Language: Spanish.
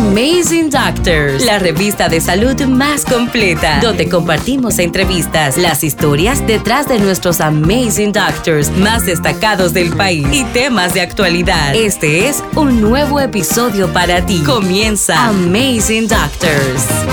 Amazing Doctors, la revista de salud más completa, donde compartimos entrevistas, las historias detrás de nuestros Amazing Doctors más destacados del país y temas de actualidad. Este es un nuevo episodio para ti. Comienza Amazing Doctors.